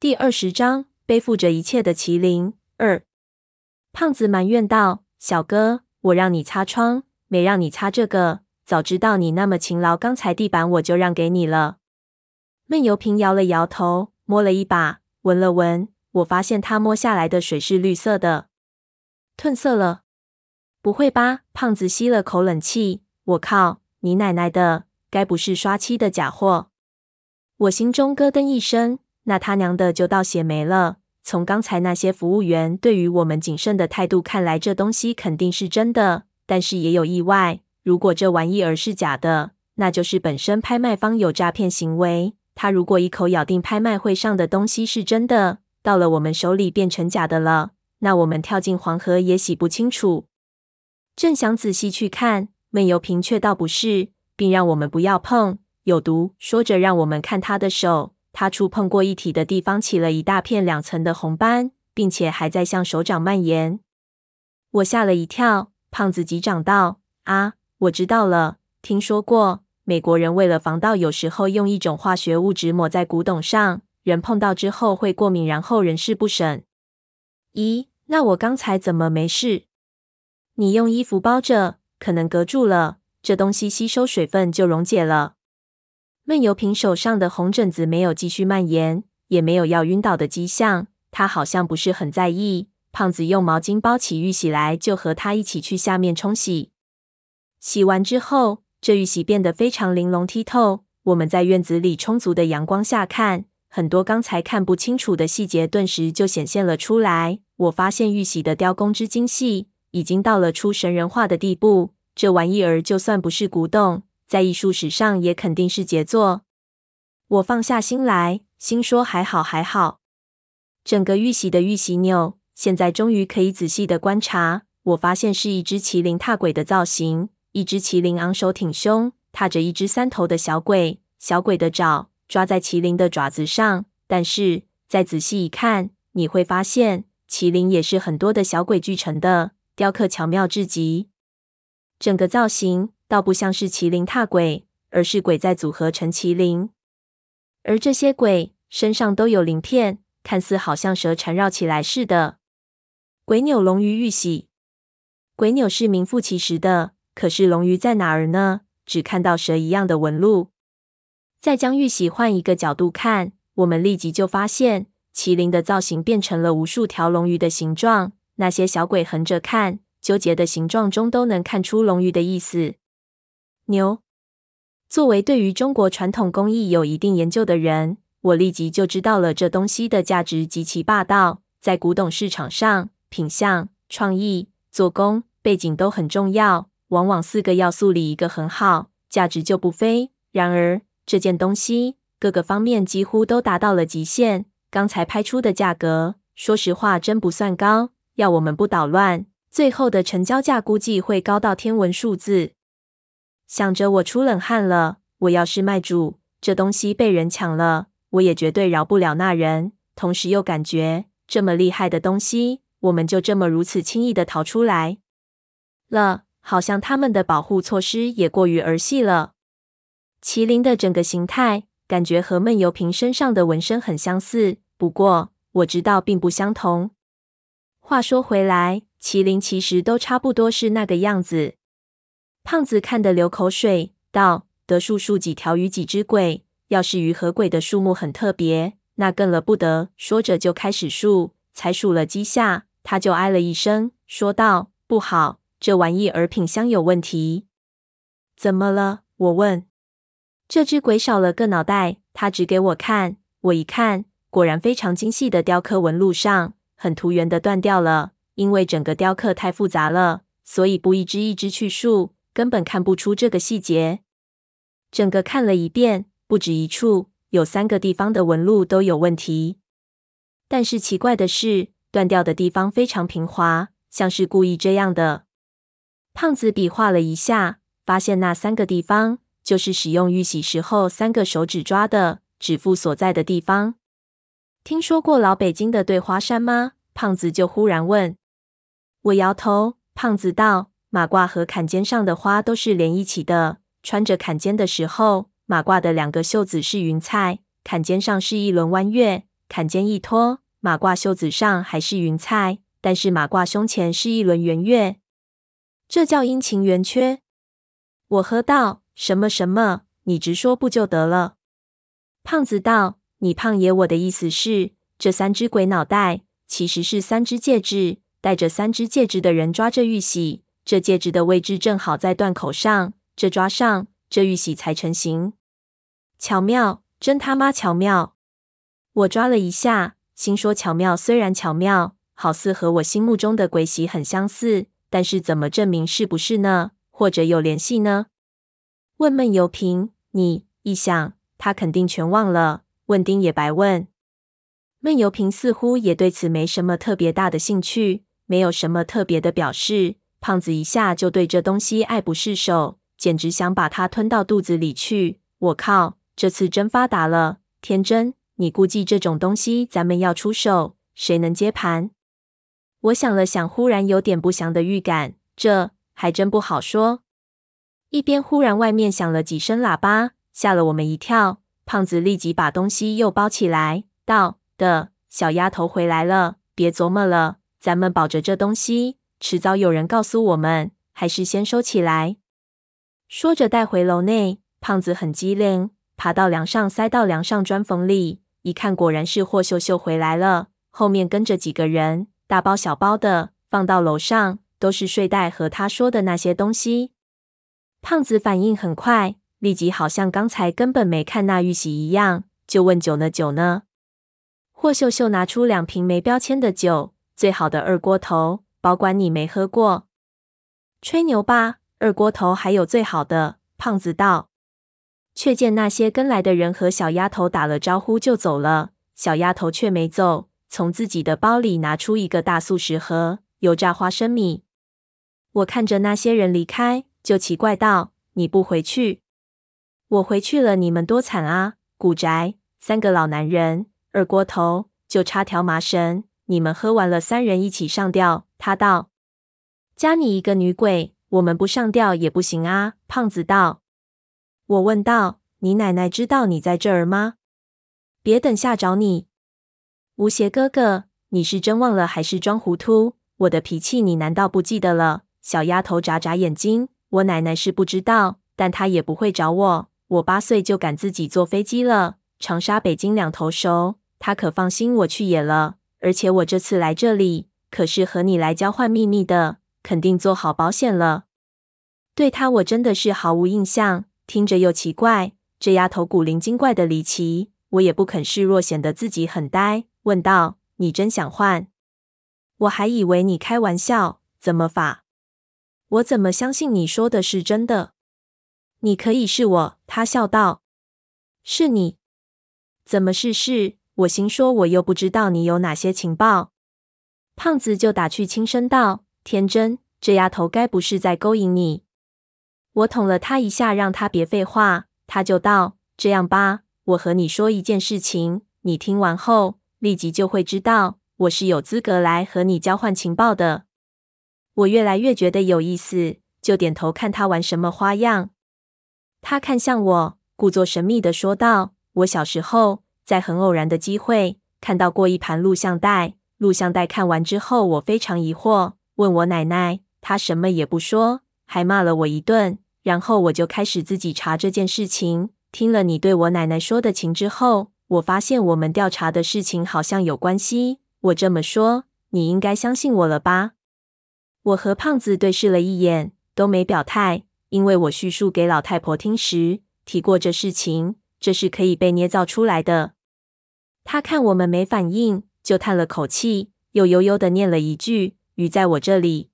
第二十章，背负着一切的麒麟二。胖子埋怨道：“小哥，我让你擦窗，没让你擦这个。早知道你那么勤劳，刚才地板我就让给你了。”闷油瓶摇了摇头，摸了一把，闻了闻，我发现他摸下来的水是绿色的，褪色了。不会吧？胖子吸了口冷气。我靠，你奶奶的，该不是刷漆的假货？我心中咯噔一声。那他娘的就倒血霉了！从刚才那些服务员对于我们谨慎的态度看来，这东西肯定是真的。但是也有意外，如果这玩意儿是假的，那就是本身拍卖方有诈骗行为。他如果一口咬定拍卖会上的东西是真的，到了我们手里变成假的了，那我们跳进黄河也洗不清楚。正想仔细去看，闷油瓶却道不是，并让我们不要碰，有毒。说着，让我们看他的手。他触碰过一体的地方起了一大片两层的红斑，并且还在向手掌蔓延。我吓了一跳。胖子击掌道：“啊，我知道了，听说过。美国人为了防盗，有时候用一种化学物质抹在古董上，人碰到之后会过敏，然后人事不省。咦，那我刚才怎么没事？你用衣服包着，可能隔住了，这东西吸收水分就溶解了。”闷油瓶手上的红疹子没有继续蔓延，也没有要晕倒的迹象。他好像不是很在意。胖子用毛巾包起玉玺来，就和他一起去下面冲洗。洗完之后，这玉玺变得非常玲珑剔透。我们在院子里充足的阳光下看，很多刚才看不清楚的细节顿时就显现了出来。我发现玉玺的雕工之精细，已经到了出神人化的地步。这玩意儿就算不是古董，在艺术史上也肯定是杰作。我放下心来，心说还好还好。整个玉玺的玉玺钮，现在终于可以仔细的观察。我发现是一只麒麟踏鬼的造型，一只麒麟昂首挺胸，踏着一只三头的小鬼，小鬼的爪抓在麒麟的爪子上。但是再仔细一看，你会发现麒麟也是很多的小鬼聚成的，雕刻巧妙至极。整个造型。倒不像是麒麟踏鬼，而是鬼在组合成麒麟，而这些鬼身上都有鳞片，看似好像蛇缠绕起来似的。鬼扭龙鱼玉玺，鬼扭是名副其实的，可是龙鱼在哪儿呢？只看到蛇一样的纹路。再将玉玺换一个角度看，我们立即就发现麒麟的造型变成了无数条龙鱼的形状。那些小鬼横着看，纠结的形状中都能看出龙鱼的意思。牛，作为对于中国传统工艺有一定研究的人，我立即就知道了这东西的价值极其霸道。在古董市场上，品相、创意、做工、背景都很重要，往往四个要素里一个很好，价值就不菲。然而这件东西各个方面几乎都达到了极限。刚才拍出的价格，说实话真不算高。要我们不捣乱，最后的成交价估计会高到天文数字。想着，我出冷汗了。我要是卖主，这东西被人抢了，我也绝对饶不了那人。同时又感觉这么厉害的东西，我们就这么如此轻易的逃出来了，好像他们的保护措施也过于儿戏了。麒麟的整个形态，感觉和闷油瓶身上的纹身很相似，不过我知道并不相同。话说回来，麒麟其实都差不多是那个样子。胖子看得流口水，道：“得数数几条鱼几只鬼，要是鱼和鬼的数目很特别，那更了不得。”说着就开始数，才数了几下，他就唉了一声，说道：“不好，这玩意儿品相有问题。”怎么了？我问。这只鬼少了个脑袋，他指给我看。我一看，果然非常精细的雕刻纹路上，很突圆的断掉了。因为整个雕刻太复杂了，所以不一只一只去数。根本看不出这个细节，整个看了一遍，不止一处，有三个地方的纹路都有问题。但是奇怪的是，断掉的地方非常平滑，像是故意这样的。胖子比划了一下，发现那三个地方就是使用玉玺时候三个手指抓的指腹所在的地方。听说过老北京的对花山吗？胖子就忽然问。我摇头，胖子道。马褂和坎肩上的花都是连一起的。穿着坎肩的时候，马褂的两个袖子是云彩，坎肩上是一轮弯月，坎肩一脱，马褂袖子上还是云彩，但是马褂胸前是一轮圆月。这叫阴晴圆缺。我喝道：“什么什么？你直说不就得了？”胖子道：“你胖爷，我的意思是，这三只鬼脑袋其实是三只戒指，戴着三只戒指的人抓着玉玺，这戒指的位置正好在断口上，这抓上，这玉玺才成型。巧妙，真他妈巧妙！”我抓了一下，心说：“巧妙虽然巧妙，好似和我心目中的鬼玺很相似，但是怎么证明是不是呢？或者有联系呢？”问闷油瓶，你一想。他肯定全忘了，问丁也白问。闷油瓶似乎也对此没什么特别大的兴趣，没有什么特别的表示。胖子一下就对这东西爱不释手，简直想把它吞到肚子里去。我靠，这次真发达了！天真，你估计这种东西咱们要出手，谁能接盘？我想了想，忽然有点不祥的预感，这还真不好说。一边忽然外面响了几声喇叭。吓了我们一跳，胖子立即把东西又包起来，道：“的小丫头回来了，别琢磨了，咱们保着这东西，迟早有人告诉我们，还是先收起来。”说着带回楼内。胖子很机灵，爬到梁上，塞到梁上砖缝里，一看果然是霍秀秀回来了，后面跟着几个人，大包小包的放到楼上，都是睡袋和他说的那些东西。胖子反应很快。立即好像刚才根本没看那玉玺一样，就问酒呢酒呢？霍秀秀拿出两瓶没标签的酒，最好的二锅头，保管你没喝过。吹牛吧，二锅头还有最好的。胖子道。却见那些跟来的人和小丫头打了招呼就走了，小丫头却没走，从自己的包里拿出一个大素食盒，油炸花生米。我看着那些人离开，就奇怪道：“你不回去？”我回去了，你们多惨啊！古宅三个老男人，二锅头就差条麻绳，你们喝完了，三人一起上吊。他道：“加你一个女鬼，我们不上吊也不行啊。”胖子道。我问道：“你奶奶知道你在这儿吗？”别等下找你。吴邪哥哥，你是真忘了还是装糊涂？我的脾气你难道不记得了？小丫头眨眨眼睛，我奶奶是不知道，但她也不会找我。我八岁就敢自己坐飞机了，长沙、北京两头熟，她可放心我去也了。而且我这次来这里可是和你来交换秘密的，肯定做好保险了。对他我真的是毫无印象，听着又奇怪，这丫头古灵精怪的离奇，我也不肯示弱，显得自己很呆，问道：“你真想换？我还以为你开玩笑，怎么法？我怎么相信你说的是真的？”你可以是我，他笑道：“是你？怎么是是？”我心说：“我又不知道你有哪些情报。”胖子就打趣轻声道：“天真，这丫头该不是在勾引你？”我捅了他一下，让他别废话。他就道：“这样吧，我和你说一件事情，你听完后立即就会知道，我是有资格来和你交换情报的。”我越来越觉得有意思，就点头看他玩什么花样。他看向我，故作神秘地说道：“我小时候在很偶然的机会看到过一盘录像带。录像带看完之后，我非常疑惑，问我奶奶，她什么也不说，还骂了我一顿。然后我就开始自己查这件事情。听了你对我奶奶说的情之后，我发现我们调查的事情好像有关系。我这么说，你应该相信我了吧？”我和胖子对视了一眼，都没表态。因为我叙述给老太婆听时提过这事情，这是可以被捏造出来的。她看我们没反应，就叹了口气，又悠悠的念了一句：“鱼在我这里，